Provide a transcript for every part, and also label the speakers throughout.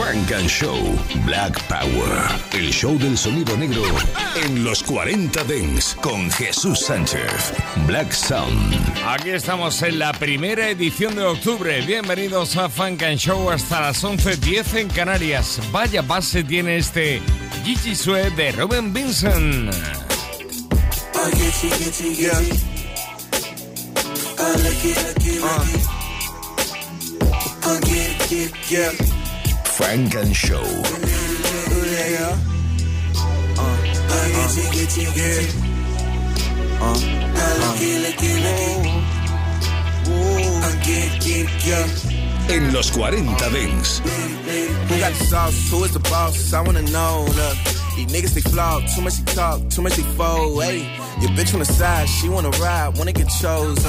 Speaker 1: Funk and Show Black Power. El show del sonido negro en los 40 Dents con Jesús Sánchez. Black Sound.
Speaker 2: Aquí estamos en la primera edición de octubre. Bienvenidos a Funk and Show hasta las 11.10 en Canarias. Vaya base tiene este Gigi Sue de Robin Vincent.
Speaker 1: Funk and Show. En los 40 Dance.
Speaker 3: Who got the sauce? Who is the boss? I wanna know. Look, these niggas they flawed. Too much they talk, too much they fold. Hey, your bitch on the side, she wanna ride, wanna get chose.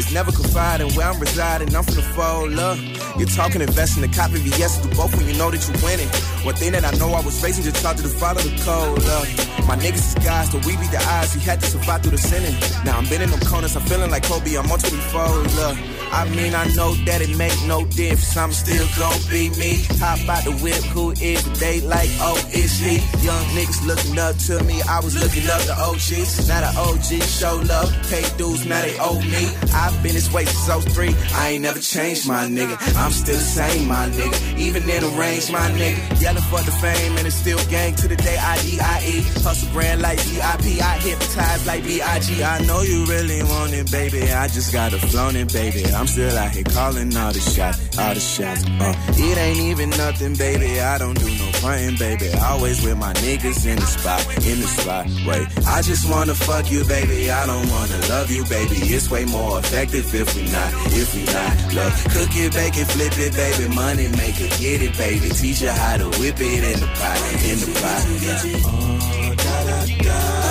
Speaker 3: It's never confiding where I'm residing. I'm from the fold. Look, you're talking investing, the copy VS do both when you know that you're winning. One thing that I know, I was raised just taught to the follow the code. Look, my niggas is guys, so we be the eyes. He had to survive through the sinning. Now I'm been in them corners, I'm feeling like Kobe. I'm on 24. Look, I mean I know that it make no difference. I'm still gon' be me. Hop out the whip, who is they like? Oh, it's he. Young niggas looking up to me. I was looking up to OGs. Now the OG show love, pay dues, now they owe me. I've been this way since 03. I ain't never changed, my nigga. I'm still the same, my nigga. Even in the range, my nigga. Yelling for the fame, and it's still gang to the day I D-I-E. Hustle brand like VIP. I hypnotize like B-I-G. I know you really want it, baby. I just got a flown it, baby. I'm still out here calling all the shots, all the shots. Uh, it ain't even nothing, baby. I don't do no playing, baby. Always with my niggas in the spot, in the spot. Wait, I just wanna fuck you, baby. I don't wanna love you, baby. It's way more effective if we not, if we not. Love, cook it, bake it, flip it, baby. Money make it, get it, baby. Teach you how to whip it in the pot, in the pot. Yeah. Oh, da da da.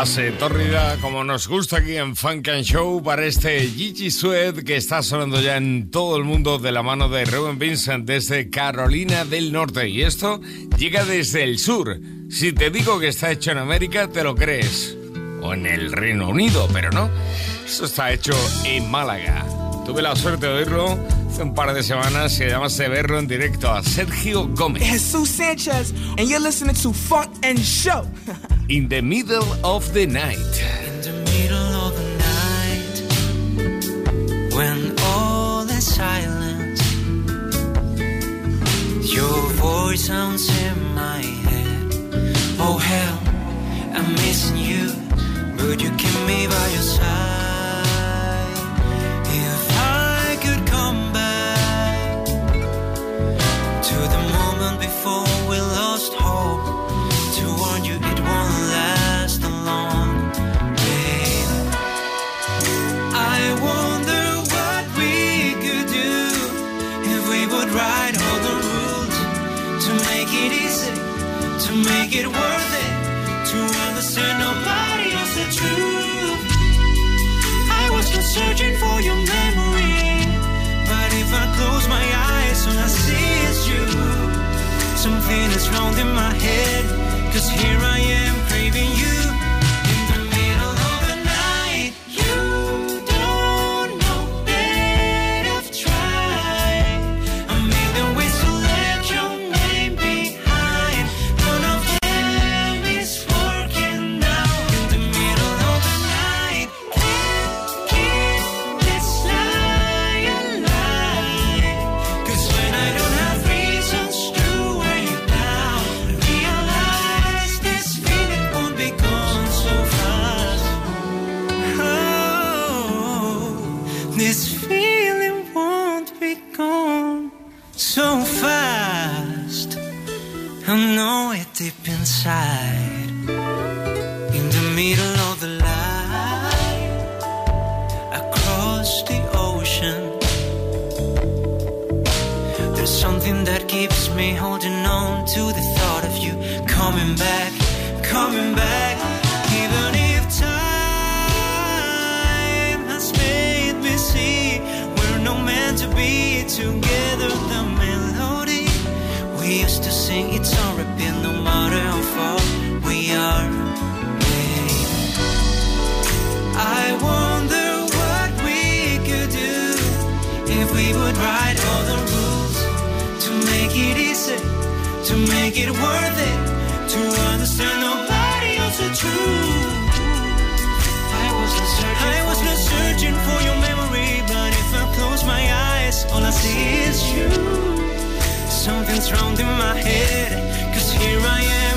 Speaker 2: Base tórrida como nos gusta aquí en Funk and Show para este Gigi Sweat que está sonando ya en todo el mundo de la mano de Robin Vincent desde Carolina del Norte. Y esto llega desde el sur. Si te digo que está hecho en América, te lo crees. O en el Reino Unido, pero no. Eso está hecho en Málaga. Tuve la suerte de oírlo hace un par de semanas y además de verlo en directo a Sergio Gómez.
Speaker 4: Jesus Sanchez, and you're listening to Funk and Show.
Speaker 2: In the middle of the night.
Speaker 5: In the middle of the night, when all is silent, your voice sounds in my head. Oh hell, I'm missing you, but you keep me by your side. It worth it, to understand nobody else the truth. I was just searching for your memory, but if I close my eyes, all I see is you. Something is wrong in my head. Cause here I something that keeps me holding on to the thought of you coming back, coming back. Even if time has made me see we're no meant to be together, the melody we used to sing, it's all repeat no matter how far to make it worth it, to understand nobody else the truth. I was not searching, I was not searching for your memory, but if I close my eyes, all I see is you. Something's wrong in my head, cause here I am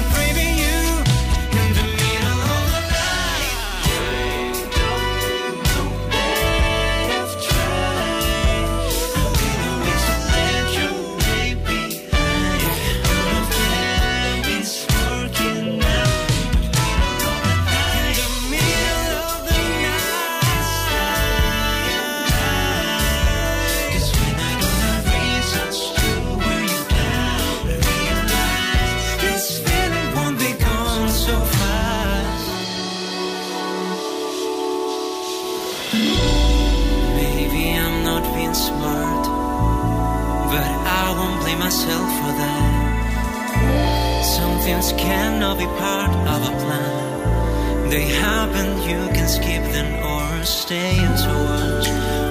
Speaker 5: cannot be part of a plan. They happen, you can skip them or stay and to watch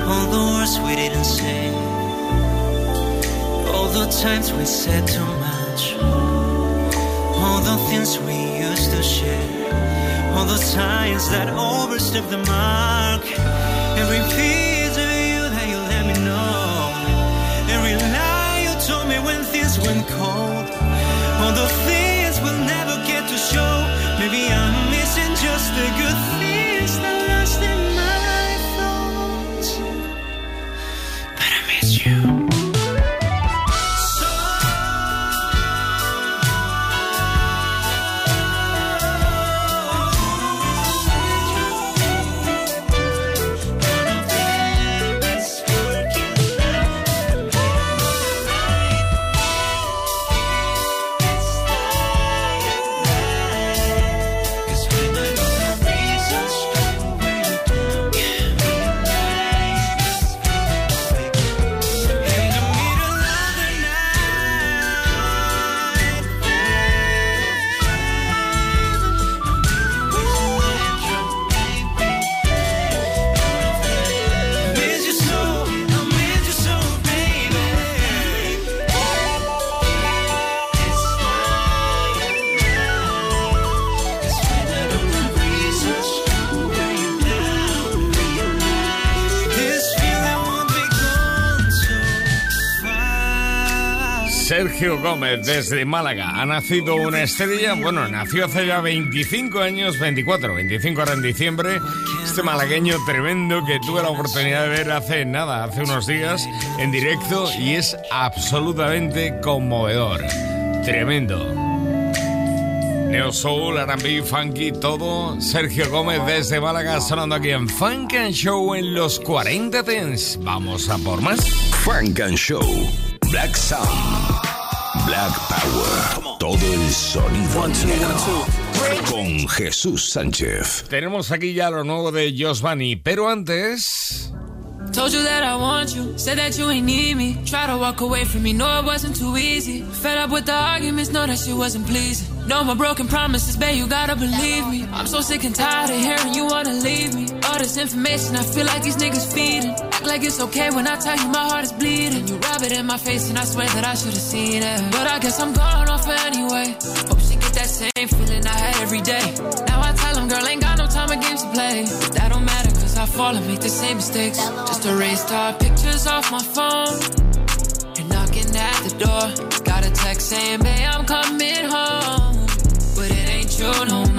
Speaker 5: all the words we didn't say. All the times we said too much. All the things we used to share. All the signs that overstep the mark. Every piece of you that you let me know. Every lie you told me when things went cold. All the things Maybe I'm
Speaker 2: Sergio Gómez desde Málaga. Ha nacido una estrella, bueno, nació hace ya 25 años, 24, 25 ahora en diciembre. Este malagueño tremendo que tuve la oportunidad de ver hace nada, hace unos días, en directo y es absolutamente conmovedor. Tremendo. Neo Soul, R&B, funky, todo. Sergio Gómez desde Málaga sonando aquí en Funk and Show en los 40 Dents. Vamos a por más.
Speaker 1: Funk and Show. Black Sound. Black Power. Todo el sonido negro. Con Jesús Sánchez.
Speaker 2: Tenemos aquí ya lo nuevo de Josh Bunny, pero antes...
Speaker 6: Told you that I want you, said that you ain't need me. Try to walk away from me, know it wasn't too easy. Fed up with the arguments, know that shit wasn't pleasing. No more broken promises, babe, you gotta believe me. I'm so sick and tired of hearing you wanna leave me. All this information, I feel like these niggas feeding. Act like it's okay when I tell you my heart is bleeding. You rub it in my face and I swear that I should've seen it. But I guess I'm going off anyway. Hope she get that same feeling I had every day. Now I tell them, girl, ain't got no time or games to play. But that don't matter, cause I fall and make the same mistakes. Just erased our pictures off my phone. You're knocking at the door. Got a text saying, babe, I'm coming home. But it ain't true no more.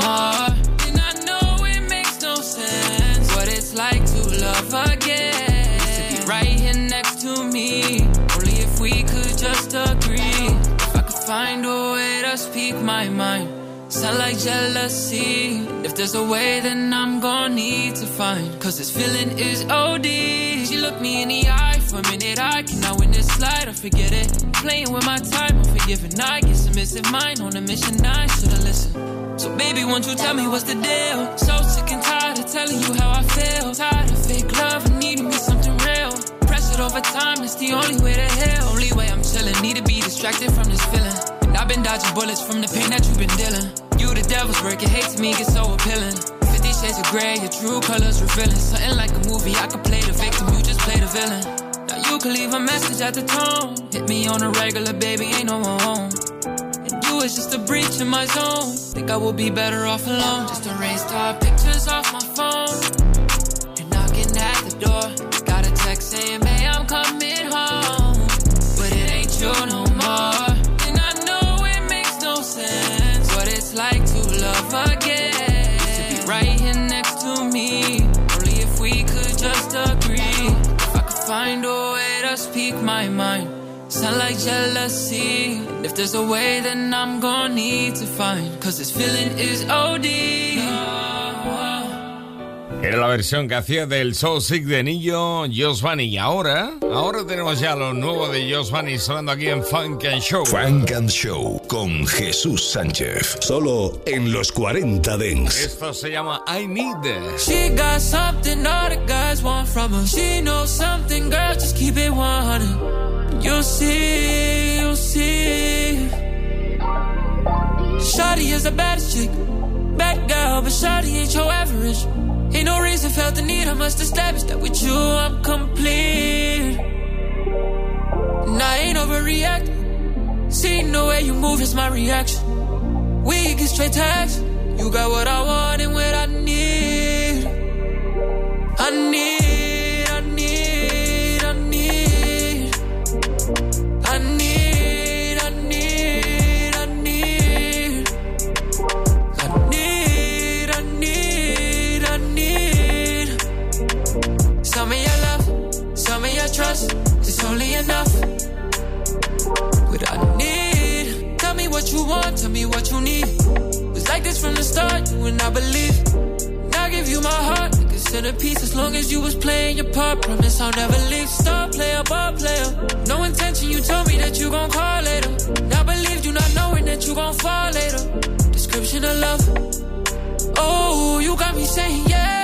Speaker 6: Speak my mind. Sound like jealousy. If there's a way, then I'm gonna need to find. Cause this feeling is OD. She looked me in the eye for a minute. I cannot win this slide I forget it. Playing with my time, I'm forgiving. I get submissive mind on a mission. I should've listened. So, baby, won't you tell me what's the deal? So sick and tired of telling you how I feel. Tired of fake love and needing me something real. Press it over time, it's the only way to heal. Only way I'm chilling. Need to be distracted from this feeling. Been dodging bullets from the pain that you've been dealing. You the devil's work, it hates me, get so appealing. Fifty shades of gray, your true colors revealing. Something like a movie, I could play the victim, you just play the villain. Now you can leave a message at the tone. Hit me on a regular, baby, ain't no one home. And you is just a breach in my zone. Think I will be better off alone. Just erase our pictures off my phone. Speak my mind. Sound like jealousy. And if there's a way, then I'm gonna need to find. Cause this feeling is OD.
Speaker 2: Era la versión que hacía del Soul Sick de Nillo, Joss Bunny. Y ahora, ahora tenemos ya lo nuevo de Bunny sonando aquí en Funk and Show.
Speaker 1: Funk and Show con Jesús Sánchez. Solo en los 40 Dents.
Speaker 2: Esto se llama I Need.
Speaker 6: She got something all the guys want from her. She knows something, girl, just keep it 100. You'll see, you'll see. Shawty is the baddest chick. Bad girl, but Shawty ain't your average. Ain't no reason felt the need, I must establish that with you I'm complete. And I ain't overreacting. Seeing the way you move is my reaction. We get straight to. You got what I want and what I need. I need, it's enough. What I need, tell me what you want, tell me what you need. Was like this from the start, you and I believe. And I give you my heart, like a centerpiece. As long as you was playing your part, promise I'll never leave. Star player, ball player. No intention, you told me that you gon' call later. And I believed you not knowing that you gon' fall later. Description of love. Oh, you got me saying yeah.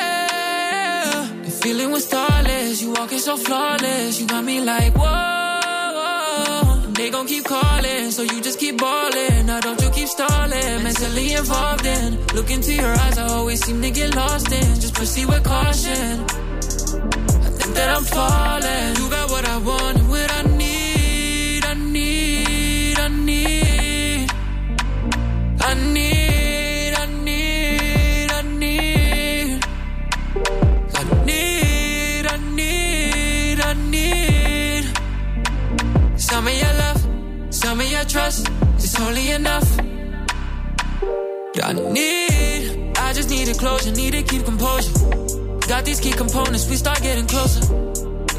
Speaker 6: Feeling was starless. You walking so flawless. You got me like whoa. They gon' keep calling, so you just keep balling. Now don't you keep stalling, mentally involved in. Look into your eyes, I always seem to get lost in. Just proceed with caution. I think that I'm falling. You got what I want trust, is only enough. I need, I just need a closure, need to keep composure. Got these key components, we start getting closer.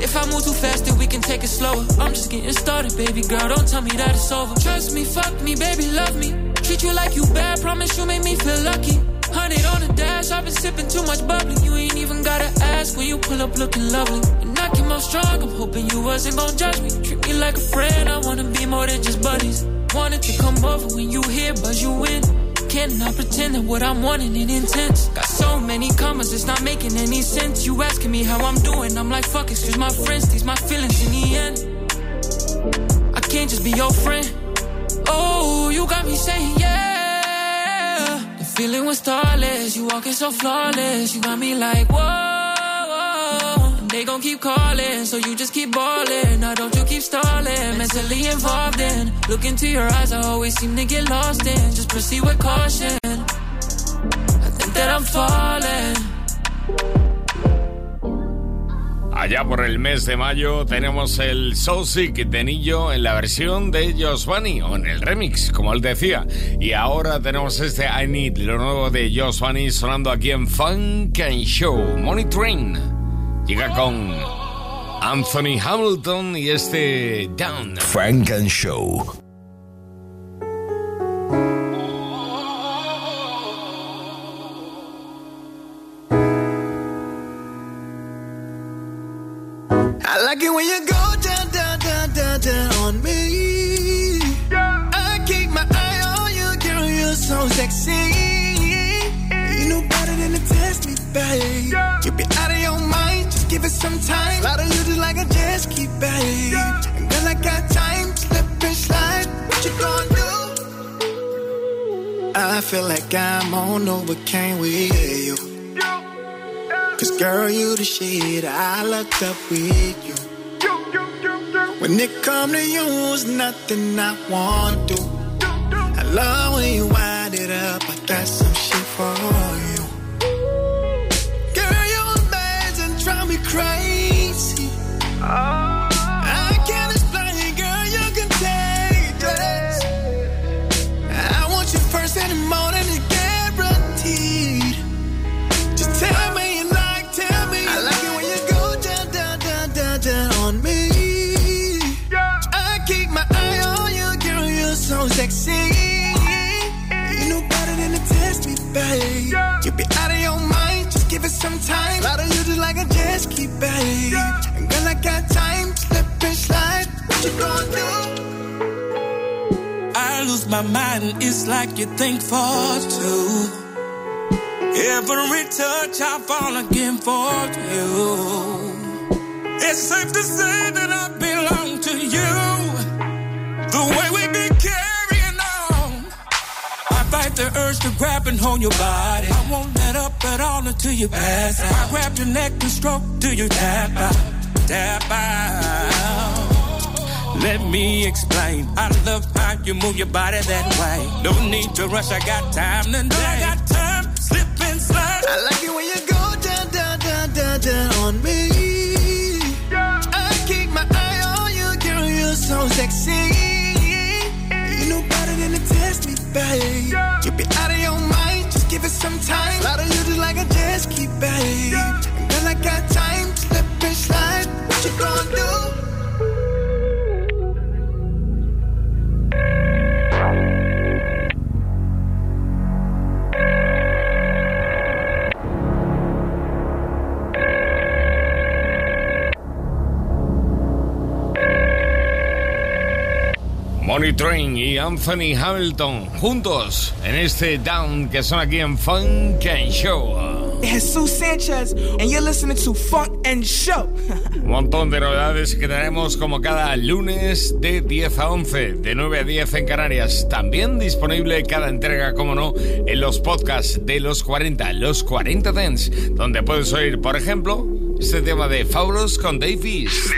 Speaker 6: If I move too fast, then we can take it slower. I'm just getting started, baby girl. Don't tell me that it's over. Trust me, fuck me, baby, love me. Treat you like you bad, promise you make me feel lucky. Hundred on the dash, I've been sipping too much bubbly. You ain't even gotta ask when you pull up looking lovely. And I came out strong, I'm hoping you wasn't gon' judge me. Treat me like a friend, I wanna be more than just buddies. Wanted to come over when you here, but you in. Cannot pretend that what I'm wanting is intense. Got so many commas, it's not making any sense. You asking me how I'm doing, I'm like, fuck, excuse my friends, these my feelings in the end. I can't just be your friend. Oh, you got me saying yeah. The feeling was starless, you walking so flawless. You got me like, whoa. They gon' keep calling, so you just keep balling. Now don't you keep stalling, mentally involved in. Look into your eyes, I always seem to get lost in. Just proceed with caution. I think that I'm falling.
Speaker 2: Allá por el mes de mayo tenemos el Soul Sick de Nillo en la versión de Joss Bunny, o en el remix, como él decía. Y ahora tenemos este I Need, lo nuevo de Joss Bunny, sonando aquí en Funk and Show. Money Train llega con Anthony Hamilton y este Down.
Speaker 1: Funk and Show.
Speaker 7: It some time. Slide on you just like a jet ski, babe. And girl, I got time, slip and slide. What you gonna do? I feel like I'm on Novocaine with you. Cause girl, you the shit I looked up with you. When it come to you, it's nothing I want to. I love when you wind it up. I got some shit for You be out of your mind, just give it some time. Slide on you just like a jet ski, babe. And got time, slip and slide. What you gonna do?
Speaker 8: I lose my mind, it's like you think for two. Every touch I fall again for you. It's safe to say that I belong to you. The way we be carrying on. I fight the urge to grab and hold your body. I won't let up at all until you pass out. I grab your neck and stroke till you tap out. Tap out. Let me explain. I love how you move your body that way. No need to rush, I got time today. I got time, slip and slide.
Speaker 7: I like it when you go down, down, down, down, down on me. I keep my eye on you, girl, you're so sexy. You know better than to test me, babe. You be out of your mind, just give it some time. Slide on you just like a jet ski, babe. And girl, I got time,
Speaker 2: Money Train y Anthony Hamilton juntos en este Down que son aquí en Funk and Show.
Speaker 4: Jesus Sanchez, and you're listening to Funk and Show.
Speaker 2: Un montón de novedades que tenemos como cada lunes de 10 a 11, de 9 a 10 en Canarias. También disponible cada entrega, como no, en los podcasts de los 40, los 40 Dance, donde puedes oír, por ejemplo, este tema de Fabulous con Davies.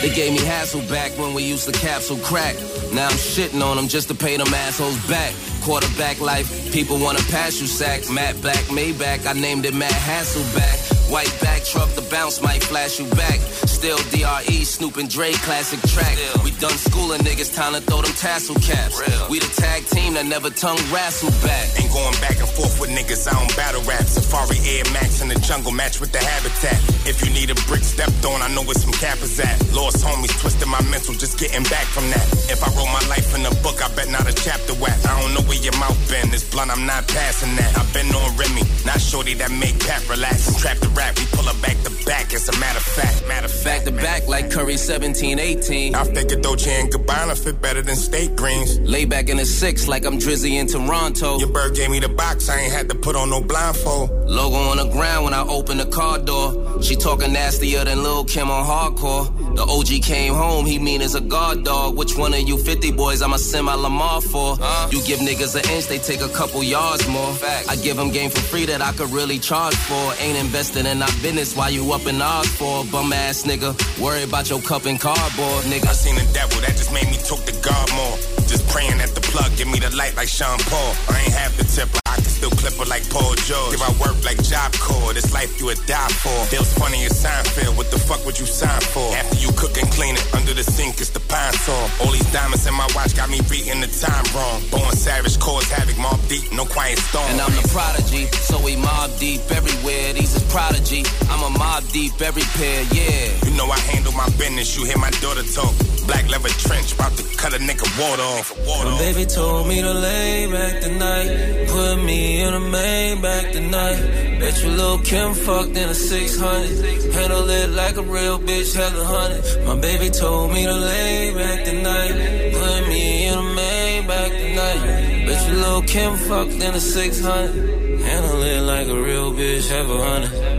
Speaker 9: They gave me hassle back when we used to capsule crack. Now I'm shitting on them just to pay them assholes back. Quarterback life, people wanna pass you sack. Matt Black, Maybach, I named it Matt Hasselbeck. White back truck, the bounce might flash you back. Still DRE, Snoop and Dre, classic track. We done schooling niggas, time to throw them tassel caps. We the tag team that never tongue wrestle back.
Speaker 10: Ain't going back and forth with niggas, I don't battle rap. Safari Air Max in the jungle, match with the habitat. If you need a brick stepped on, I know where some cappers at. Lost homies, twisting my mental, just getting back from that. If I wrote my life in a book, I bet not a chapter whack. I don't know where your mouth been, this blunt, I'm not passing that. I've been on Remy, not shorty that make Pat relax. Trap the rap, we pull her back to back, it's a matter of fact. Matter of fact.
Speaker 9: Back to back like Curry 17, 18.
Speaker 10: I figured Dolce and Gabbana fit better than steak greens.
Speaker 9: Lay back in the six like I'm Drizzy in Toronto.
Speaker 10: Your bird gave me the box, I ain't had to put on no blindfold.
Speaker 9: Logo on the ground when I open the car door. She talking nastier than Lil Kim on hardcore. The OG came home, he mean as a guard dog. Which one of you 50 boys I'ma send my Lamar for? You give niggas an inch, they take a couple yards more. I give them game for free that I could really charge for. Ain't invested in our business while you up in odds for. a Bum ass nigga, worry about your cup and cardboard, nigga.
Speaker 10: I seen the devil, that just made me talk to God more. Just praying at the plug, give me the light like Sean Paul. I ain't have the tip, I can still clip her like Paul George. Give I work like Job Corps, this life you would die for. Feels funny as Seinfeld, what the fuck would you sign for? After you cook and clean it, under the sink it's the pine saw. All these diamonds in my watch got me beating the time wrong. Born savage, cause havoc, Mobb Deep, no quiet storm.
Speaker 9: And I'm the prodigy, so we mob deep everywhere. These is prodigy. I'm a mob deep every pair, yeah.
Speaker 10: You know I handle my business, you hear my daughter talk. Black leather trench, about to cut a nigga water off.
Speaker 5: My baby told me to lay back tonight.
Speaker 9: Put me in a main back tonight. Bet you Lil' Kim fucked in a 600. Handle it like a real bitch, hella hundred. My baby told me to lay back tonight. Put me in a main back tonight. Bet you Lil' Kim fucked in a 600. Handle it like a real bitch, have a hundred.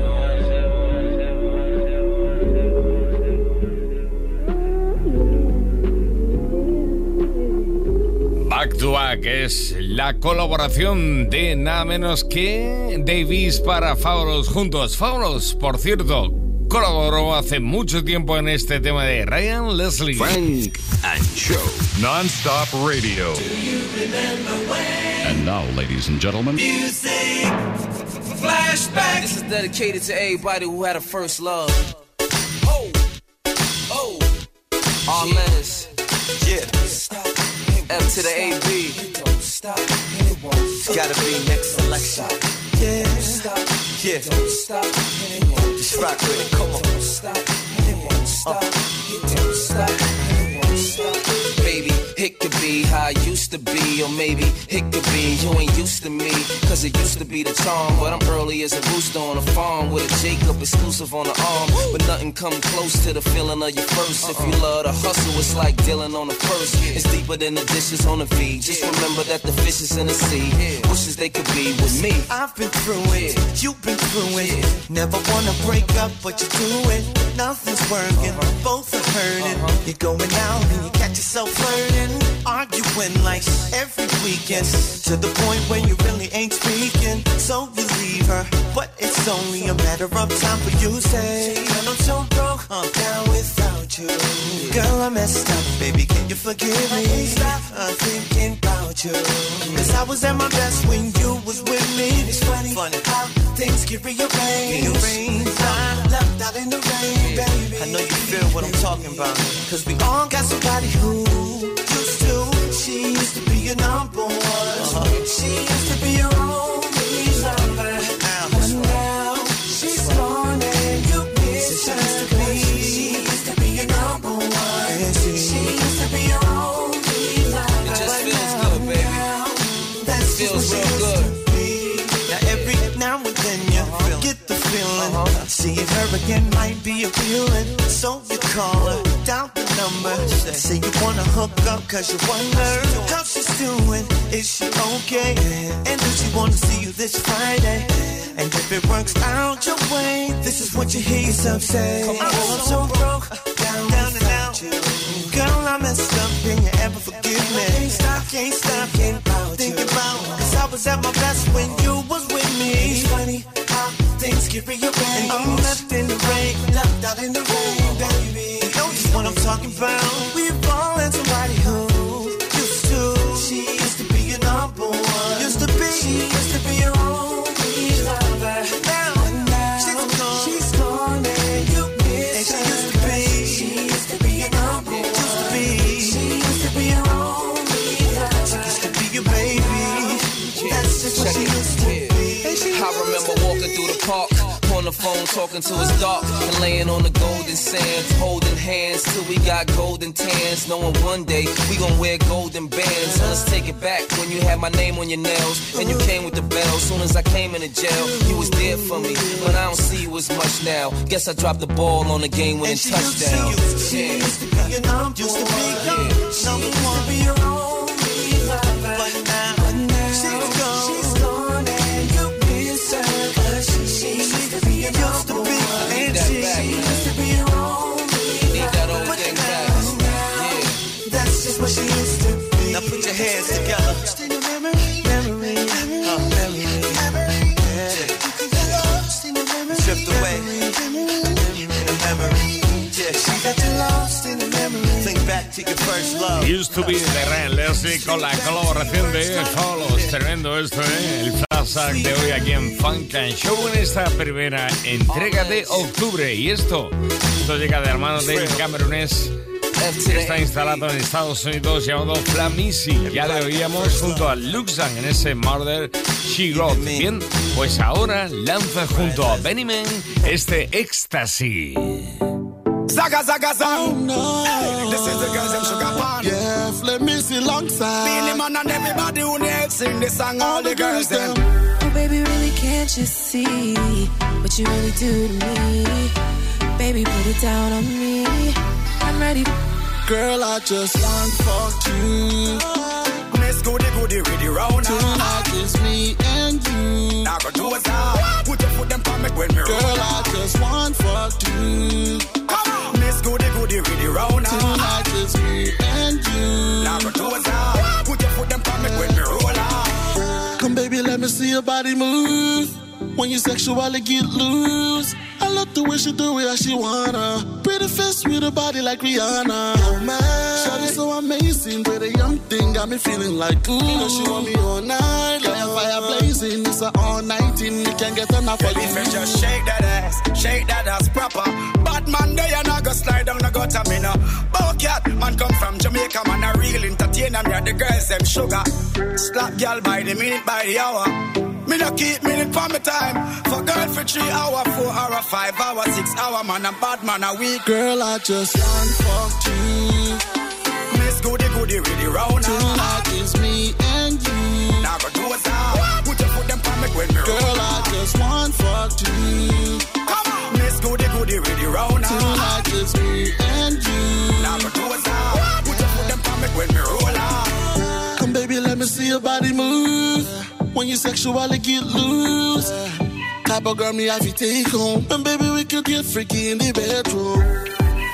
Speaker 2: Back que es la colaboración de nada menos que Davis para Fauros juntos. Fauros, por cierto, colaboró hace mucho tiempo en este tema de Ryan Leslie.
Speaker 1: Frank and Show.
Speaker 11: Non-stop radio.
Speaker 12: And now, ladies and gentlemen.
Speaker 9: Music. Flashback. This is dedicated to everybody who had a first love. Oh. Oh. All yeah. letters. To the AB. It's gotta be next selection. Yeah. Yeah. Just rock with it. Come on. Uh. It could be how I used to be, or maybe it could be you ain't used to me. Cause it used to be the charm, but I'm early as a rooster on a farm with a Jacob exclusive on the arm. But nothing come close to the feeling of your first. If you love the hustle, it's like dealing on the first. It's deeper than the dishes on the V. Just remember that the fish is in the sea. Wishes they could be with me.
Speaker 13: I've been through it, you've been through it. Never wanna break up, but you do it. Nothing's working, both are hurting. You're going out and you catch yourself flirting arguing like every weekend to the point where you really ain't speaking. So you leave her, but it's only a matter of time for you to say, And I'm so broke, I'm down without you. Girl, I messed up, baby, can you forgive me? Stop I'm thinking about you. Cause I was at my best when you was with me. It's funny, funny. how things get rearranged. I left out in the rain, baby. I know you feel what I'm talking about. Cause we all got somebody who she used to be your number one. She used to Seeing her again might be appealing. So you call her down the number. Say you wanna hook up cause you wonder how she's doing. Is she okay? And does she wanna see you this Friday? And if it works out your way, this is what you hear yourself say. Oh, I'm so broke, down, down and Girl, I messed up, can you ever forgive me? Can't stop, can't stop, can't about think about. Cause I was at my best when you was with me. It's funny how things get rearranged. I'm left in the rain, left out in the rain, baby You know what I'm talking about. We fall in somebody who used to. She used to be your number one. Used to be. She used to be your only
Speaker 9: the phone talking to his dark and laying on the golden sands, holding hands till we got golden tans. Knowing one day we gon' wear golden bands. So let's take it back when you had my name on your nails and you came with the bell. Soon as I came into jail, you was there for me, but I don't see you as much now. Guess I dropped the ball on the game winning touchdown.
Speaker 13: Yeah. Love.
Speaker 2: Used to be de Ryan Leslie con la colaboración de Follows. Tremendo esto, ¿eh? El flashback de hoy aquí en Funk and Show en esta primera entrega de octubre. Y esto, esto llega de hermano del camerunés está instalado en Estados Unidos llamado Flamisi. Ya le oíamos junto a Luxan en ese Murder She Wrote. Bien, pues ahora lanza junto a Benny Man este éxtasis.
Speaker 14: Zaga, zaga, zaga. Oh, no. Hey, this is the girls, them sugar pan.
Speaker 15: Yeah,
Speaker 16: let me see alongside.
Speaker 14: Beenie Man and everybody who needs sing this song, all, the girls them.
Speaker 6: Oh, baby, really can't you see what you really do to me? Baby, put it down on me. I'm ready.
Speaker 16: Girl, I just want fuck you.
Speaker 14: Miss Goody Goody with the round
Speaker 16: Tonight is me and you.
Speaker 14: Now go do it out. Put your foot them on me when me roll.
Speaker 16: Girl, I just want fuck you.
Speaker 14: Come on. Miss Goody Goody with the round
Speaker 16: Tonight is me and you.
Speaker 14: Now go do it. Put your foot them on me when me roll out.
Speaker 16: Come, baby, let me see your body move. When you sexually get loose, I love the way she do it, how she wanna. Pretty face with a body like Rihanna. Oh man, Shawty so amazing, pretty young thing got me feeling like ooh. You know she want me all night, like a fire blazing. It's all night thing, you can't get enough of you.
Speaker 14: just shake that ass, shake that ass proper. Bad man, they and I go slide down the gutter, me no. Bowcat, man come from Jamaica, man a real entertainer. Me and the girls them sugar. Slap girl by the minute, by the hour. Me no keep minute for me time. For girl for three hour, four hour, five hour, six hour, man a bad man a week.
Speaker 16: Girl, I just want fuck you.
Speaker 14: Miss Goody Goody with the round
Speaker 16: Tonight is me and you.
Speaker 14: Now go do it out. Put your foot them on me when me.
Speaker 16: Girl, I just want fuck you.
Speaker 14: Come on. Miss Goody Goody with the round
Speaker 16: Tonight is me and you.
Speaker 14: Now do it out. Put your foot them on me when me roll out.
Speaker 16: Come, baby, let me see your body move. When you sexually get loose. Type of girl me have to take home. And baby, we could get freaky in the bedroom.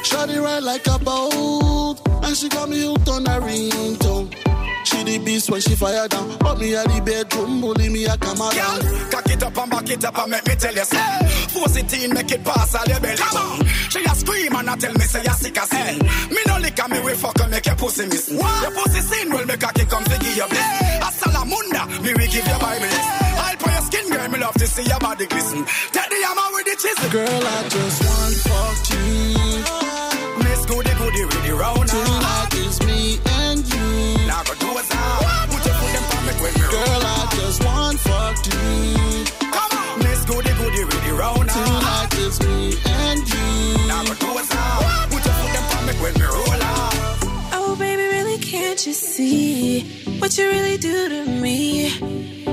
Speaker 16: Shawty ride like a boat. And she got me hooked on a ringtone. She the beast when she fire down. But me at the bedroom, bully me a come
Speaker 14: Girl,
Speaker 16: around.
Speaker 14: cock it up and back it up and make me tell you something. Force it in, make it pass all your belly. Come on. She a scream and a tell me say you sick as hell. Me no lick and me we fuck and make your pussy miss. Your pussy sin will make cocky come to give you bliss. A salamunda, me we give you Bible. I'll put your skin, girl, me love to see your body glisten. Take the hammer with the chisel.
Speaker 16: Girl, I just want fuck you. Want fuck you.
Speaker 14: Come on. Miss Goody Goody with the round
Speaker 16: Tonight is me and you.
Speaker 14: Now go do it out. Put your foot them on me when me roll out.
Speaker 6: Oh, baby, really can't you see what you really do to me?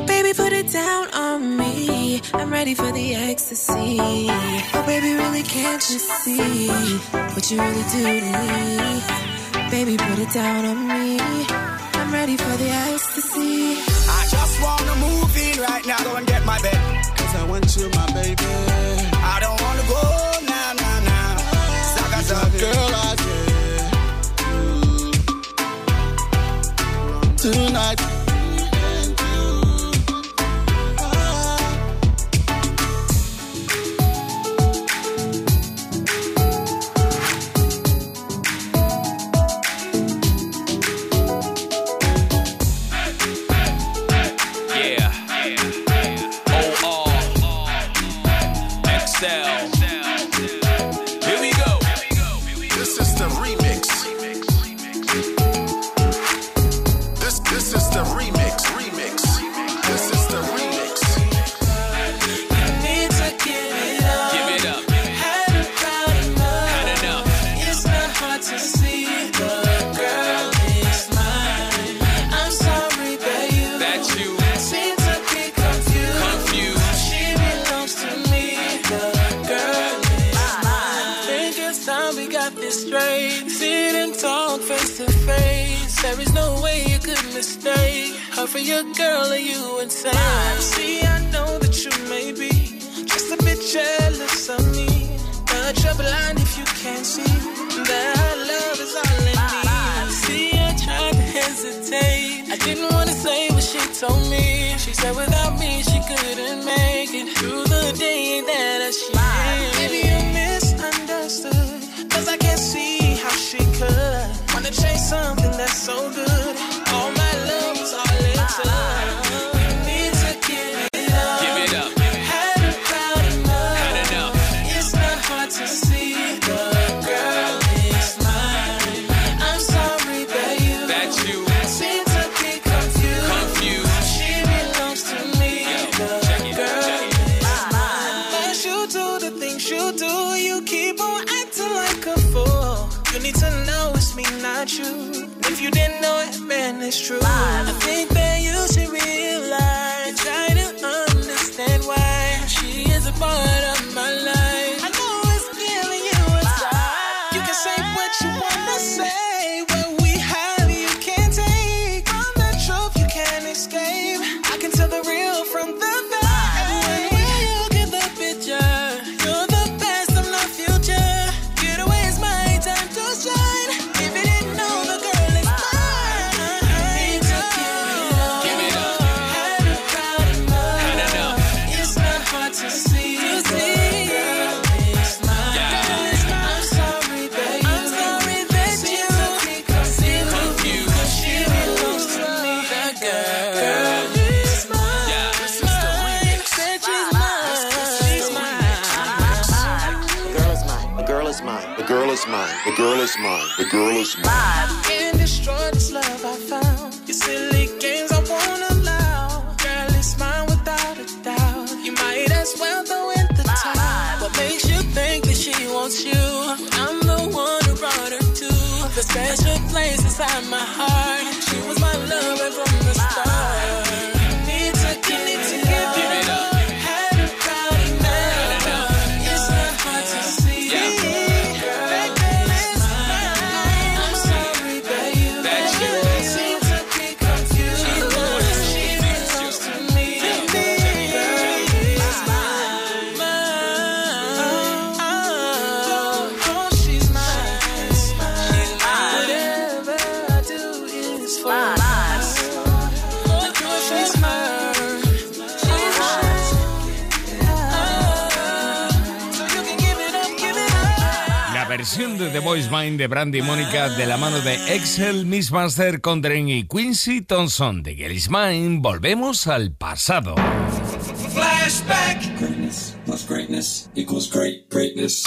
Speaker 6: Baby, put it down on me. I'm ready for the ecstasy. Oh, baby, really can't you see what you really do to me? Baby, put it down on me. I'm ready for the ecstasy.
Speaker 14: I just wanna move in right now, go and get my bed.
Speaker 16: Cause I want you, my baby.
Speaker 14: I don't wanna go, now, nah, nah. Saga, saga.
Speaker 16: Girl, I get you. Tonight.
Speaker 2: De Brandy Mónica de la mano de Excel, Miss Master, Condren y Quincy Thompson de Girl Volvemos al pasado.
Speaker 17: Flashback. Greatness plus greatness equals great greatness.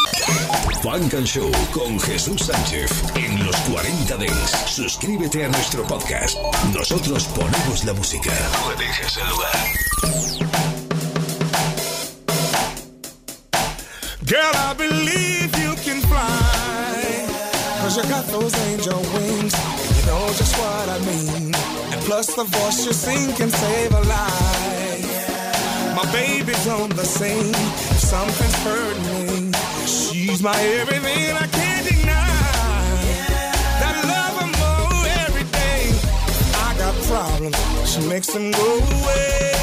Speaker 1: Funk and Show con Jesús Sánchez en los 40 Dents. Suscríbete a nuestro podcast. Nosotros ponemos la música. Tú eliges el lugar.
Speaker 18: Girl, I believe you can fly.
Speaker 19: Cause you got those angel wings. You know just what I mean. And plus the voice you sing can save a life. My baby's on the scene. If something's hurting me, she's my everything. I can't deny that love I'm more every day. I got problems. She makes them go away.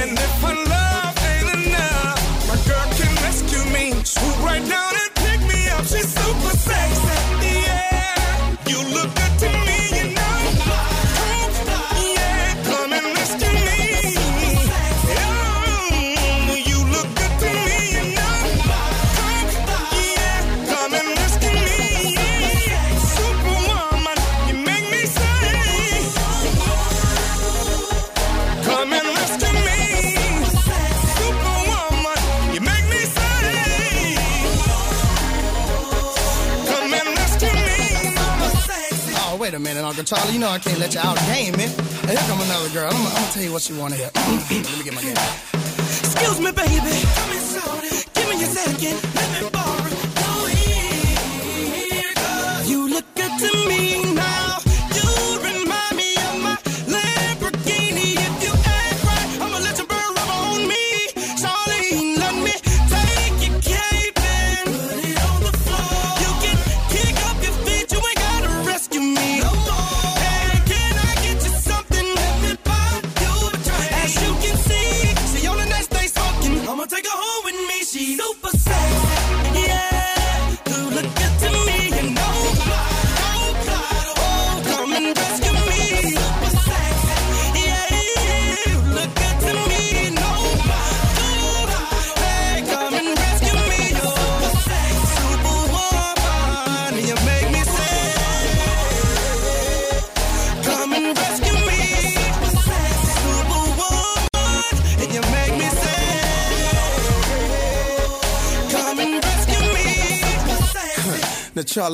Speaker 19: And if her love ain't enough, my girl can rescue me. Swoop right down. man. And
Speaker 20: Uncle Charlie, you know I can't let you out of game, man. And here come another girl. I'm, gonna tell you what she wanna hear. Let me get my game.
Speaker 8: Excuse me, baby. Give me a second. Let me borrow.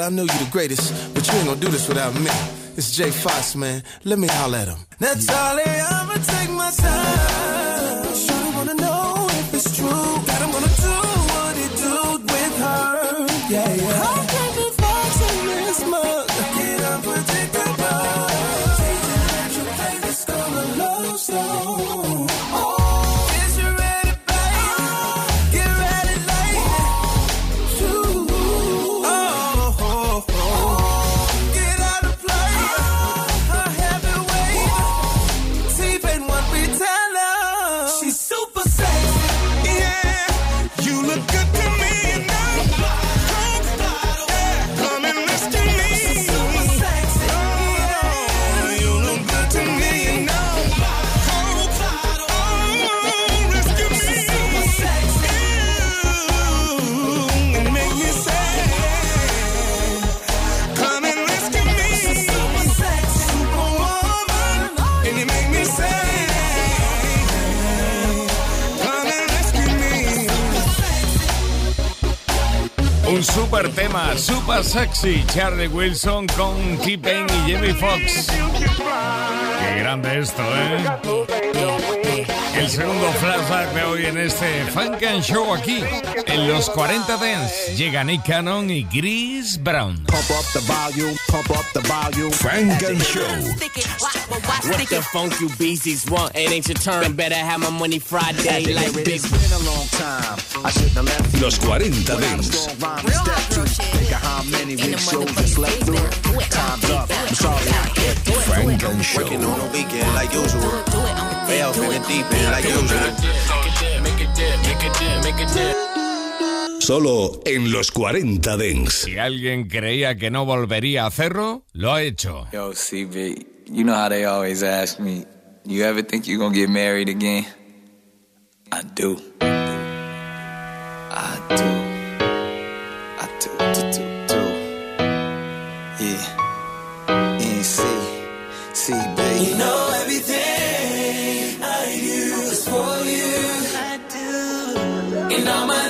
Speaker 8: I know you
Speaker 13: the greatest, but you ain't gonna do this without me. It's Jay Fox, man. Let me holler at him. That's all I'ma take my time.
Speaker 2: Sexy. Charlie Wilson con T-Pain y Jimmy Fox. Qué grande esto, ¿eh? El segundo flashback de hoy en este Funk and Show aquí, en los 40 Dance. Llega Nick Cannon y Chris Brown.
Speaker 21: Pump up the volume, pump up the volume.
Speaker 2: Funk and Show.
Speaker 22: What the funk you beasties want? It ain't your turn. Better have my money Friday like big.
Speaker 1: Los 40 Dance.
Speaker 21: Strong rhyme and
Speaker 1: Show.
Speaker 3: Working on the weekend like usual. Way off in the deep end like usual.
Speaker 1: Solo en los 40 Dance.
Speaker 2: Si alguien creía que no volvería a hacerlo, lo ha hecho.
Speaker 23: Yo, CB, you know how they always ask me, you ever think you're gonna get married again? I do. I do. I do, do, do, do. Yeah. And see, see, baby.
Speaker 13: You know everything I do is for you. I do. And all my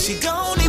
Speaker 13: She said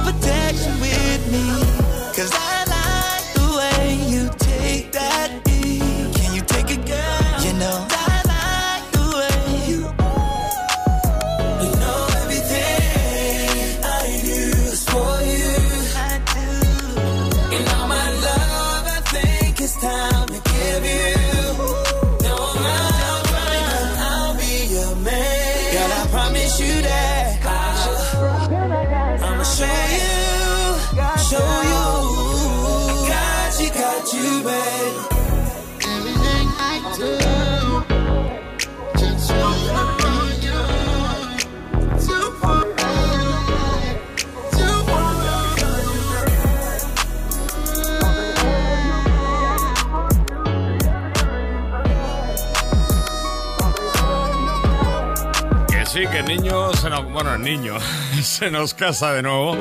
Speaker 2: Bueno, el niño se nos casa de nuevo.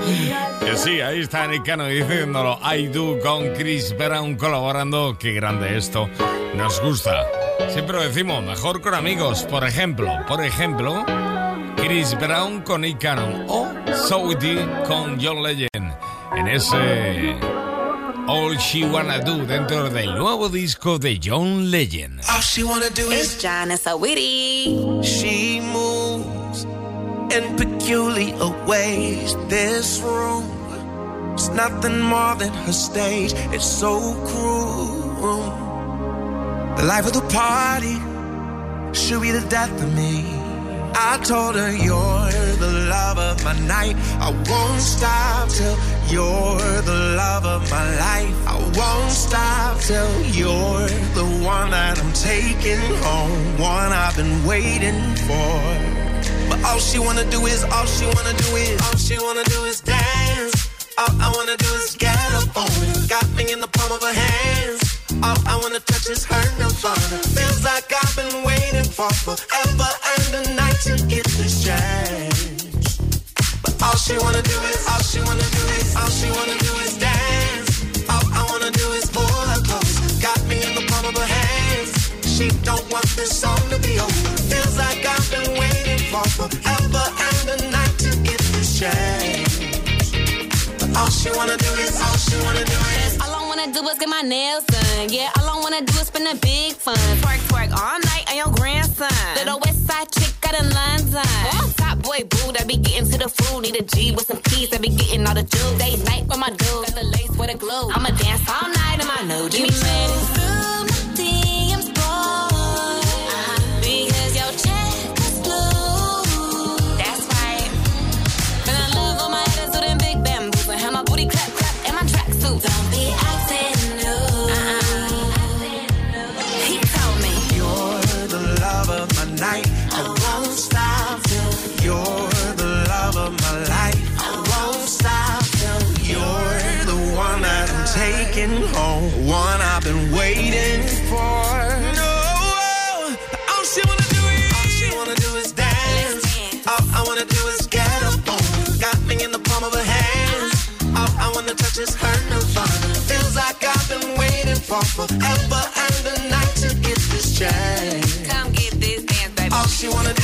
Speaker 2: Que sí, ahí está Nick Cannon diciéndolo. I do con Chris Brown colaborando. Qué grande esto. Nos gusta. Siempre lo decimos, mejor con amigos. Por ejemplo, por ejemplo, Chris Brown con Nick Cannon. O Saudi con John Legend. En ese... All She Wanna Do dentro del nuevo disco de John Legend.
Speaker 13: All she wanna do is
Speaker 24: Sawiri.
Speaker 13: She moves in peculiar ways. This room is nothing more than her stage. It's so cruel. The life of the party should be the death of me. I told her you're the love of my night. I won't stop till you're the love of my life. I won't stop till you're the one that I'm taking home, one I've been waiting for. But all she wanna do is, all she wanna do is, all she wanna do is dance. All I wanna do is get up on it. Got me in the palm of her hands. All I wanna touch is her nirvana. Feels like I've been waiting for forever and a night to get this chance. But all she wanna do is, all she wanna do is, all she wanna do is dance. All I wanna do is pull her close. Got me in the palm of her hands. She don't want this song to be over. Feels like I've been waiting for forever and a night to get this chance. But all she wanna do is, all she wanna do is.
Speaker 24: All I wanna do is get my nails done. Yeah, all I wanna do is spend a big fun. Twerk, twerk all night on your grandson. Little west side chick out in London. Oh, top boy boo that be getting to the food. Need a G with some keys that be getting all the juice. Day night with my dude. Got the lace with a glue. I'ma dance all night in my new Give me money All
Speaker 25: I wanna touch is her nirvana. Feels like I've been waiting for forever and a night to get this chance.
Speaker 24: Come get this dance, baby.
Speaker 25: All she wanna do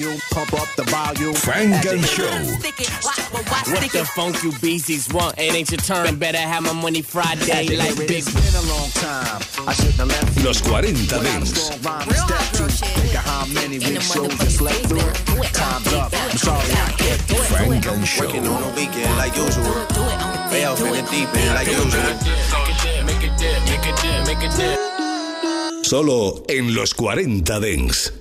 Speaker 25: Funk and
Speaker 1: Show.
Speaker 22: What the funk you beasties want? It ain't your turn. Better have my money Friday like big.
Speaker 21: It's been a long time. I shouldn't have left you.
Speaker 1: Los 40
Speaker 21: When I was
Speaker 1: Dance.
Speaker 21: gonna rhyme and step to. Think of how many big shows I slept through. Time's up. I'm sorry I can't do it.
Speaker 1: Funk and Show.
Speaker 3: Working on the weekend like usual. Way off in the deep end like usual.
Speaker 26: Make it dip, make it dip, make it dip.
Speaker 1: Solo en los 40
Speaker 25: Dance.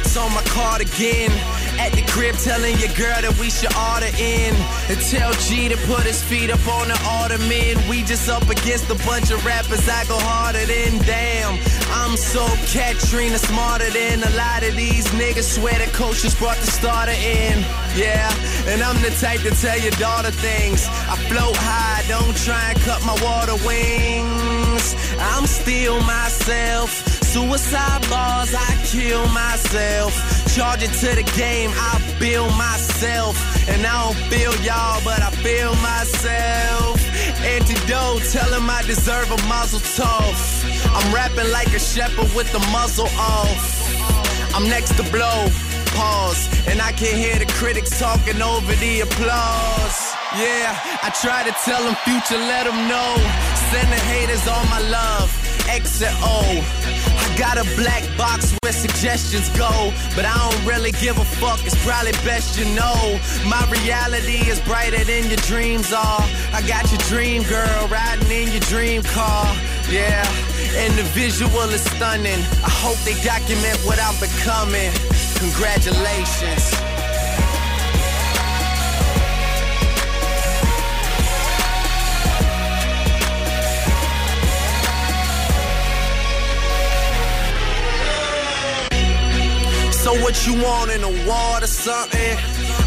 Speaker 25: Black on my cardigan. At the crib telling your girl that we should order in. And tell G to put his feet up on the ottoman. We just up against a bunch of rappers I go harder than damn. I'm so Katrina smarter than a lot of these niggas. Swear the coach just brought the starter in. Yeah, and I'm the type to tell your daughter things. I float high, don't try and cut my water wings. I'm still myself. Suicide bars, I kill myself. Charge it to the game, I build myself. And I don't feel y'all, but I feel myself. Antidote, tell him I deserve a muzzle tough. I'm rapping like a shepherd with the muzzle off. I'm next to blow, pause. And I can hear the critics talking over the applause. Yeah, I try to tell them future, let them know. Send the haters all my love. X and O. Got a black box where suggestions go, but I don't really give a fuck. It's probably best you know. My reality is brighter than your dreams are. I got your dream girl riding in your dream car. Yeah, and the visual is stunning. I hope they document what I'm becoming. Congratulations. What you want in ward or something?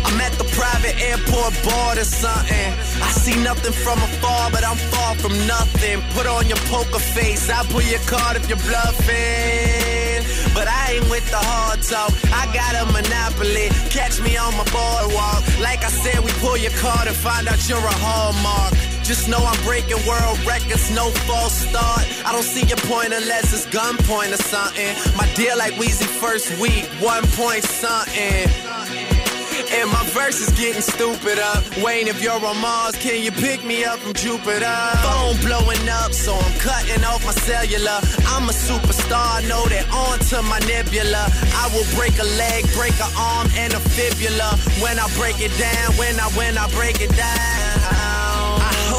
Speaker 25: I'm at the private airport board or something. I see nothing from afar, but I'm far from nothing. Put on your poker face, I'll pull your card if you're bluffing. But I ain't with the hard talk. I got a monopoly. Catch me on my boardwalk. Like I said, we pull your card and find out you're a hallmark. Just know I'm breaking world records, no false start. I don't see your point unless it's gunpoint or something. My deal like Weezy first week, one point something. And my verse is getting stupid up. Wayne, if you're on Mars, can you pick me up from Jupiter? Phone blowing up, so I'm cutting off my cellular. I'm a superstar, know that onto my nebula. I will break a leg, break an arm, and a fibula. When I break it down, when I when I break it down.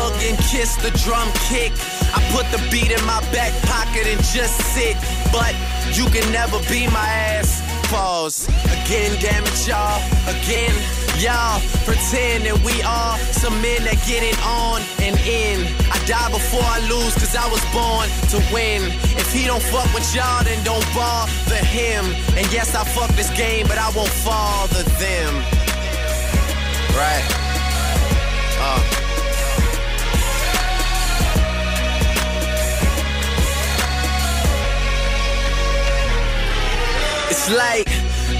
Speaker 25: Hug and kiss the drum kick. I put the beat in my back pocket and just sit. But you can never be my ass. Pause. Again, damn it, y'all. Again, y'all. Pretend that we are some men that get it on and in. I die before I lose, cause I was born to win. If he don't fuck with y'all, then don't bother him. And yes, I fuck this game, but I won't father them. Right. Uh. Like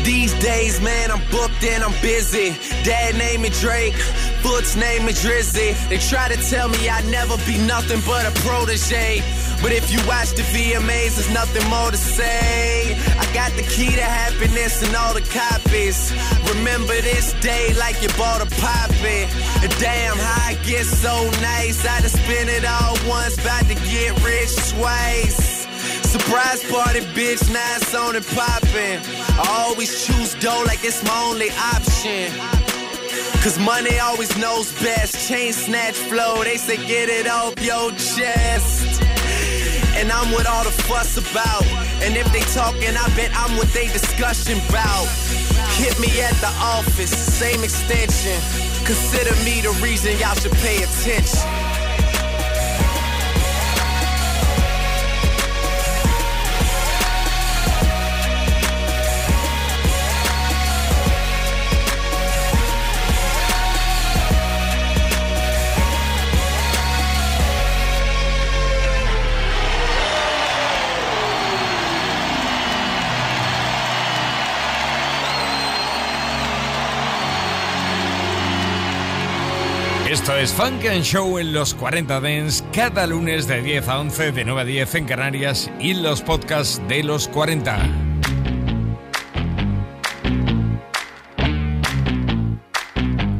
Speaker 25: these days, man, I'm booked and I'm busy. Dad named me Drake, Foot's name me Drizzy. They try to tell me I'd never be nothing but a protege. But if you watch the VMAs, there's nothing more to say. I got the key to happiness and all the copies. Remember this day like you bought a poppy. Damn, how I get so nice. I just spend it all once, about to get rich twice. Surprise party, bitch, it's on and poppin'. I always choose dough like it's my only option. Cause money always knows best. Chain snatch flow, they say get it off your chest. And I'm what all the fuss about. And if they talking, I bet I'm what they discussion about. Hit me at the office, same extension. Consider me the reason y'all should pay attention.
Speaker 2: Esto es Funk and Show en los 40 Dents, cada lunes de 10 a 11, de 9 a 10 en Canarias y los podcasts de los 40.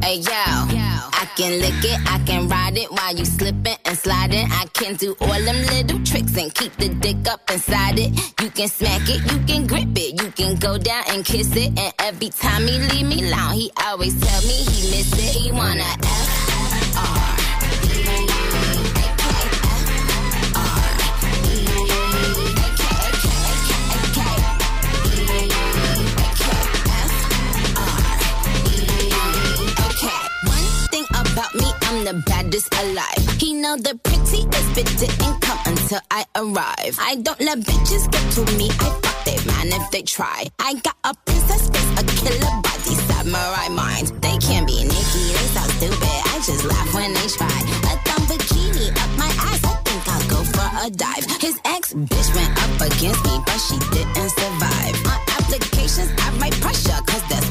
Speaker 27: Hey yo, I can lick it, I can ride it while you slipping and sliding. I can do all them little tricks and keep the dick up inside it. You can smack it, you can grip it, you can go down and kiss it. And every time he leave me alone, he always tell me he miss it. He wanna F the baddest alive. He know the prettiest bitch didn't come until I arrive. I don't let bitches get to me. I fuck they man if they try. I got a princess face, a killer body, samurai mind. They can't be Nikki, they so stupid. I just laugh when they try. A thumb bikini up my ass. I think I'll go for a dive. His ex bitch went up against me, but she didn't survive. On applications, I write pressure, cause that's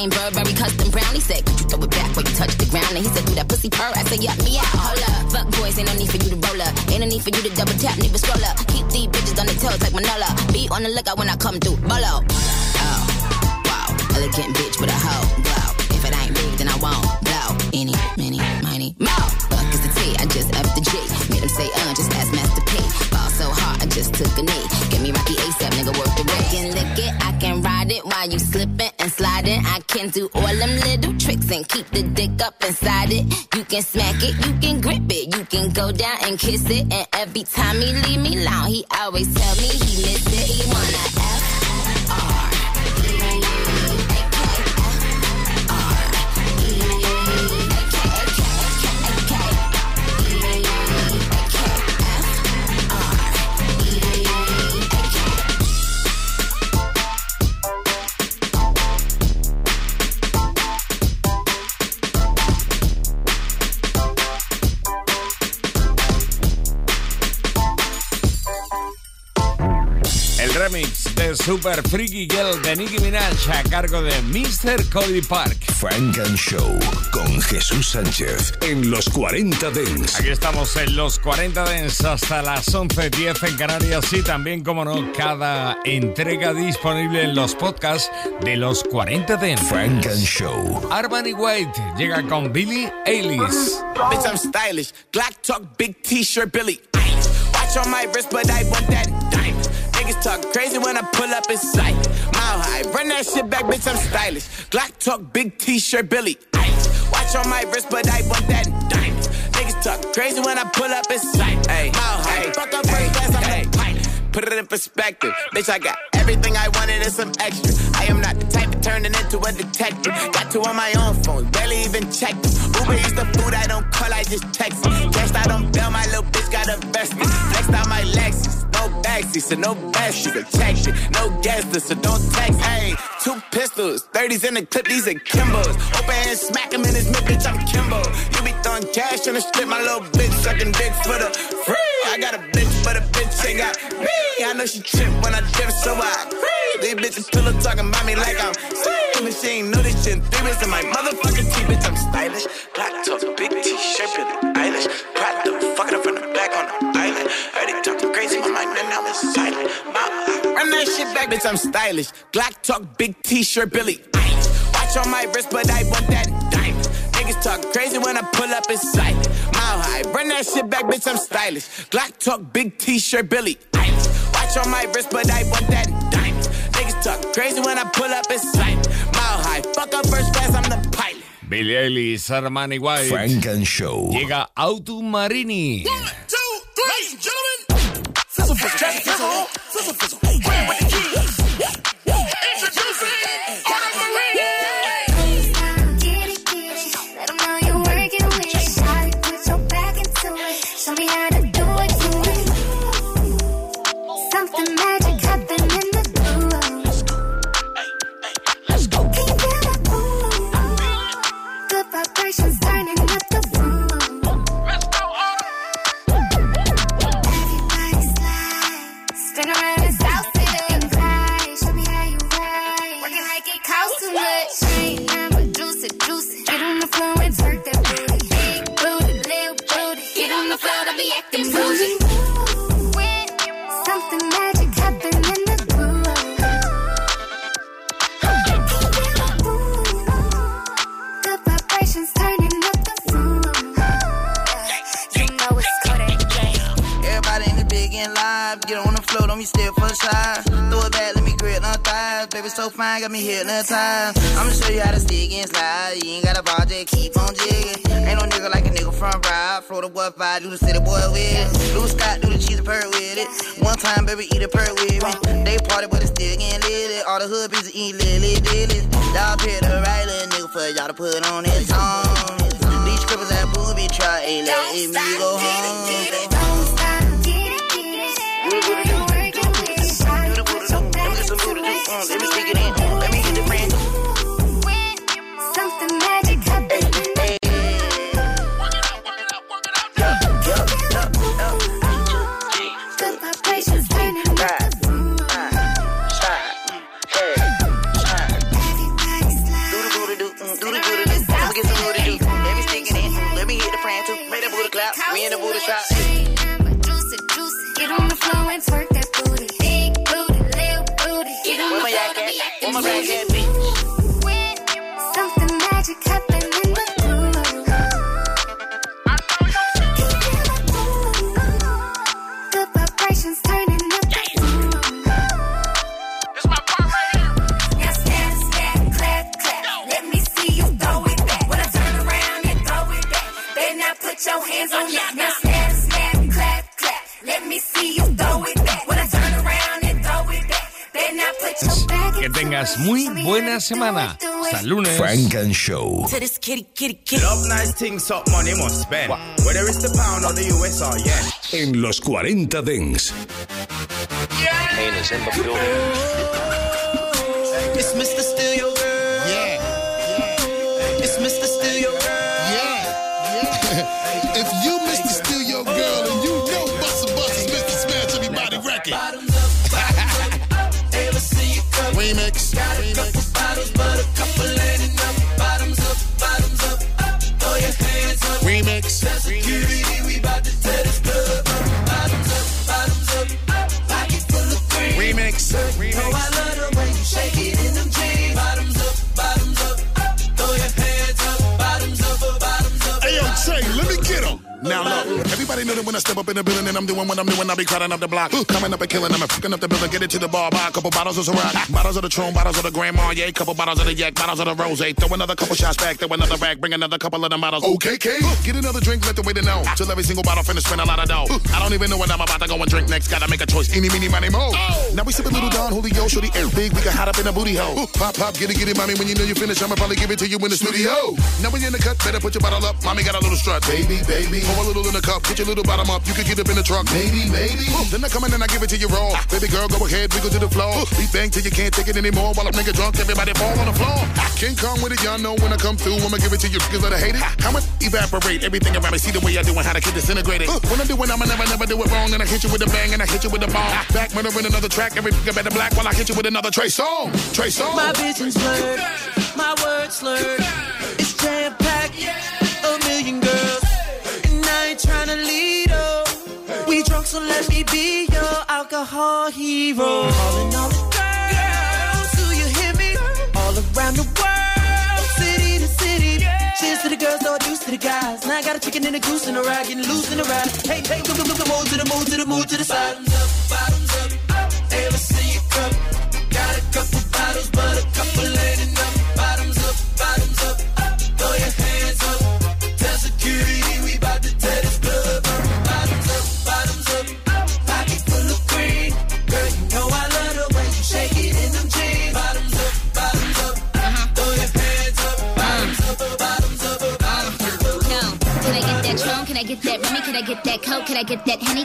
Speaker 27: Same Burberry custom brown? He said, could you throw it back while you touch the ground? And he said, do that pussy purr. I said, yup, me out. Hold up. Fuck boys, ain't no need for you to roll up. Ain't no need for you to double tap, to scroll up. Keep these bitches on their toes like Manolo. Be on the lookout when I come through. Bolo. Oh, wow. Elegant bitch with a hoe. Glow. If it ain't big, then I won't blow. Any, just took a knee. Get me Rocky ASAP, nigga, work the way. Can lick it, I can ride it while you slipping and sliding. I can do all them little tricks and keep the dick up inside it. You can smack it, you can grip it, you can go down and kiss it. And every time he leave me alone, he always tell me he miss it. He wanna
Speaker 2: Super Freaky Girl de Nicki Minaj a cargo de Mr. Cody Park.
Speaker 1: Frank and Show con Jesús Sánchez en los 40 Dents.
Speaker 2: Aquí estamos en los 40 Dents hasta las 11.10 en Canarias y también, como no, cada entrega disponible en los podcasts de los 40 Dents.
Speaker 1: Frank and Show.
Speaker 2: Armani White llega con Billy Eilish.
Speaker 10: Bitch, I'm stylish. Glock talk, big t-shirt, Billy. Watch on my wrist, but I want that. Niggas talk crazy when I pull up in sight. Mile high, run that shit back, bitch, I'm stylish. Glock talk, big t-shirt, Billie Eilish. Watch on my wrist, but I want that diamond. Niggas talk crazy when I pull up in sight. Mile high, fuck up first class, I'm pilot. Put it in perspective. Bitch, I got everything I wanted and some extra. I am not the type turning into a detective. Got two on my own phone, barely even checked. Uber eats the food I don't call, I just text. Cashed out on bail, my little bitch got invested. Flexed out my Lexus, no backseat, so no best, you protection. No guesses, so don't text. Hey, two pistols, 30s in the clip, these are Kimbos. Open and smack him in his mid, bitch, I'm Kimbo. You be throwing cash on the strip, my little bitch sucking dick for the free. I got a bitch, but a bitch ain't got me. I know she trip when I drip, so I free. These bitches pillow talking about me like I'm sweet. She ain't know this shit in three minutes in my motherfucking teeth, bitch, I'm stylish. Black top, big t-shirt, Billie Eilish. Pride the fucking up from the back on the island. Heard it talking crazy, my mind and now it's silent. My, run that shit back, bitch, I'm stylish. Glock talk, big t-shirt, Billie Eilish. Watch on my wrist, but I want that diamond. Niggas talk crazy when I pull up in sight. Mile high, run that shit back, bitch, I'm stylish. Glock talk, big t-shirt, Billie Eilish. Watch on my wrist, but I want that diamond. Niggas talk crazy when I pull up in sight. Mile high, fuck up first class, I'm the pilot.
Speaker 2: Billy Eilish, Armani White.
Speaker 1: Frank and Show.
Speaker 2: Llega Auto Marini.
Speaker 28: One, two, three, ladies and gentlemen. Fizzle, fizzle, fizzle, fizzle, fizzle, fizzle. Where with the keys?
Speaker 29: The floor,
Speaker 30: still for the side. Throw it back, let me grip on thighs. Baby, so fine, got me hypnotized. I'ma show you how to stick and slide. You ain't got a ball, just keep on jigging. Ain't no nigga like a nigga from ride. Florida boy five, do the city boy with it. Blue Scott, do the cheese and perk with it. One time, baby, eat a perk with me. They party, but it's still getting lit. All the hood bitches eat lily dillies. Y'all pick the right little nigga for y'all to put on his song. These strippers that booby try, ain't let me go home. Let me stick it in. Let me get the friend.
Speaker 29: Something magic happened in the Good vibrations turning up the room. Everybody slide.
Speaker 30: Do the booty do. Let me get some booty do. Let me stick it in. Let me hit the friend too. Make that booty clap. Me and the booty shot.
Speaker 29: Acting
Speaker 2: tengas muy buena semana. Hasta el lunes.
Speaker 1: Frank and Show.
Speaker 29: this kitty, kitty, kitty. Step up in the building and I'm doing what I'm doing, I be crowding up the block. Coming up and killing them and fucking up the building. Get it to the bar, buy a couple bottles of Ciroc. Bottles of the Tron, bottles of the Grand Marnier, couple bottles of the Yak, bottles of the Rose. Throw another couple shots back, throw another back, bring another couple of the models. Okay, K. Get another drink, let the waiter know. Till every single bottle finna spend a lot of dough. I don't even know what I'm about to go and drink next. Gotta make a choice. Eeny, meeny, miny, mo. Oh. Now we sip a little Don Julio, shorty air big. We can hide up in a booty hole. Pop, pop, get it, get it, mommy. When you know you finish, I'ma probably give it to you in the studio. Now you're in the cut, better put your bottle up. Mommy got a little strut. Baby, baby. Pour a little in the cup, get your little bottom up. You can get up in the truck. Maybe, maybe. Then I come in and I give it to you raw. Baby girl, go ahead, wiggle to the floor. Beat bang till you can't take it anymore. While I'm nigga drunk, everybody fall on the floor. King Kong with it, y'all know when I come through. I'ma give it to you because let her hate it. How much evaporate everything around me? See the way I do and how to get disintegrated. When I do it, I'ma never, never do it wrong. And I hit you with a bang and I hit you with a bomb. Back murdering another track, every nigga better black while I hit you with another Trey Songz. Trey Songz.
Speaker 11: My vision's blurred, my words slurred. It's jam packed, a million girls, ain't tryna lead up. We drunk, so let me be your alcohol hero. Calling all the girls, do you hear me? All around the world, city to city. Cheers to the girls, no juice to the guys. Now I got a chicken and a goose and a rag, getting loose in the ride. Hey, hey, move, move, move, move to the move to the move to the side. Up,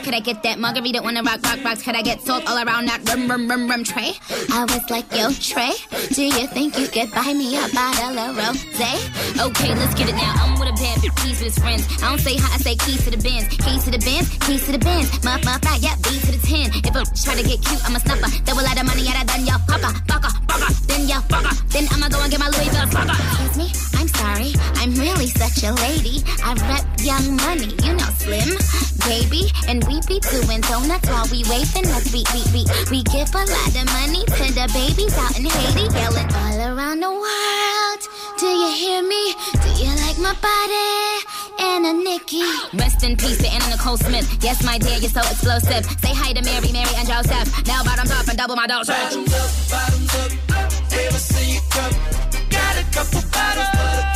Speaker 27: Can I get that Margarita? Wanna rock, rock, rocks? Could I get salt all around that rum, rum, rum, rum tray? I was like, yo, Trey, do you think you could buy me a bottle of rosé? Okay, let's get it now. I'm with a bad bitch, keys with his friends. I don't say hi, I say keys to the bins. Keys to the bins, keys to the bins. Muff, muff, right, yeah, B to the 10. If a try to get cute, I'm a snuffer. Double lot of money, yeah, done ya fucker, fucker, fucker. Then ya fucker. Then I'ma go and get my Louis Vuitton fucker. Excuse me, I'm sorry. I'm really such a lady. I rep young money, you know, slim, baby. And we be doing donuts while we waving us. We, we, we, we give a lot of money to the babies out in Haiti, yelling all around the world. Do you hear me? Do you like my body? Anna Nikki. Rest in peace to Anna Nicole Smith. Yes, my dear, you're so explosive. Say hi to Mary, Mary, and Joseph. Now bottoms up and double my dosage.
Speaker 11: Bottoms up, bottoms up. Ever see you cup? Got a couple bottles,